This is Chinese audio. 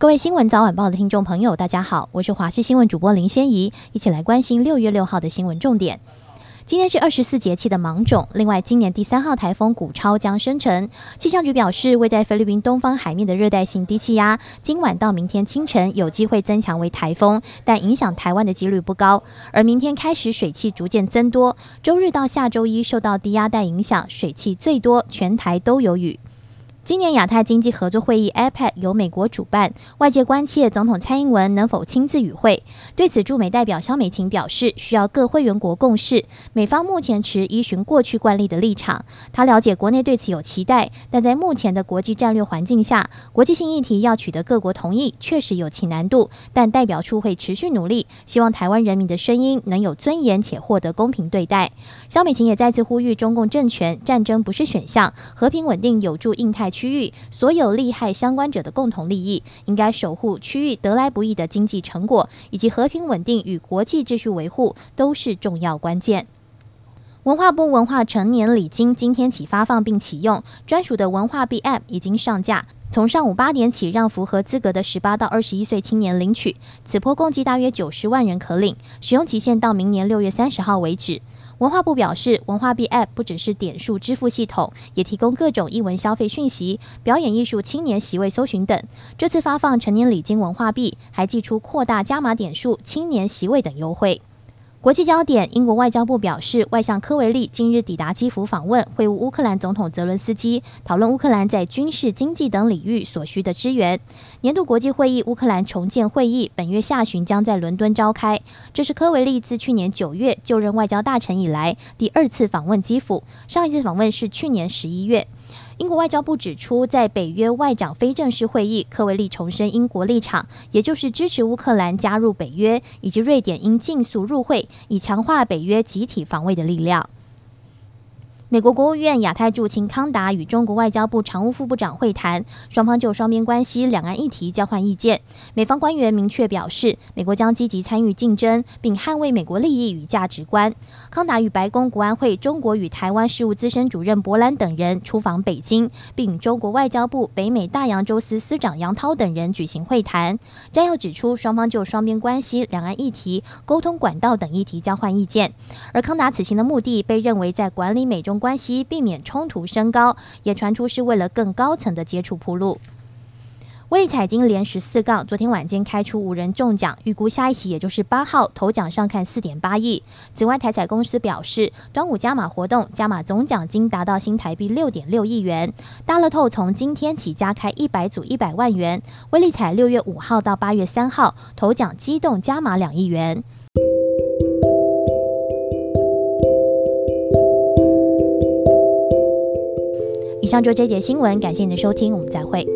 各位新闻早晚报的听众朋友，大家好，我是华视新闻主播林仙怡，一起来关心六月六号的新闻重点。今天是二十四节气的芒种，另外今年第三号台风古超将生成。气象局表示，位在菲律宾东方海面的热带性低气压，今晚到明天清晨有机会增强为台风，但影响台湾的几率不高。而明天开始水汽逐渐增多，周日到下周一受到低压带影响，水汽最多，全台都有雨。今年亚太经济合作会议 （APEC） 由美国主办，外界关切总统蔡英文能否亲自与会。对此，驻美代表肖美琴表示，需要各会员国共识。美方目前持依循过去惯例的立场。他了解国内对此有期待，但在目前的国际战略环境下，国际性议题要取得各国同意，确实有其难度。但代表处会持续努力，希望台湾人民的声音能有尊严且获得公平对待。肖美琴也再次呼吁中共政权，战争不是选项，和平稳定有助印太区域所有利害相关者的共同利益，应该守护区域得来不易的经济成果，以及和平稳定与国际秩序维护都是重要关键。文化部文化成年礼金今天起发放并启用，专属的文化币 App 已经上架，从上午八点起让符合资格的十八到二十一岁青年领取，此波共计大约九十万人可领，使用期限到明年六月三十号为止。文化部表示，文化币 App 不只是点数支付系统，也提供各种艺文消费讯息、表演艺术、青年席位搜寻等。这次发放成年礼金文化币，还寄出扩大加码点数、青年席位等优惠。国际焦点：英国外交部表示，外相科维利今日抵达基辅访问，会晤乌克兰总统泽伦斯基，讨论乌克兰在军事、经济等领域所需的支援。年度国际会议乌克兰重建会议本月下旬将在伦敦召开，这是科维利自去年九月就任外交大臣以来第二次访问基辅，上一次访问是去年十一月。英国外交部指出，在北约外长非正式会议，科维利重申英国立场，也就是支持乌克兰加入北约，以及瑞典应尽速入会，以强化北约集体防卫的力量。美国国务院亚太驻青康达与中国外交部常务副部长会谈，双方就双边关系、两岸议题交换意见。美方官员明确表示，美国将积极参与竞争，并捍卫美国利益与价值观。康达与白宫国安会中国与台湾事务资深主任博兰等人出访北京，并与中国外交部北美大洋洲司司长杨涛等人举行会谈。摘要指出，双方就双边关系、两岸议题、沟通管道等议题交换意见。而康达此行的目的被认为在管理美中关系避免冲突升高，也传出是为了更高层的接触铺路。威力彩金连十四杠，昨天晚间开出五人中奖，预估下一期也就是八号头奖上看四点八亿。此外，台彩公司表示，端午加码活动加码总奖金达到新台币六点六亿元。大乐透从今天起加开一百组一百万元，威力彩六月五号到八月三号头奖机动加码两亿元。上就这节新闻，感谢您的收听，我们再会。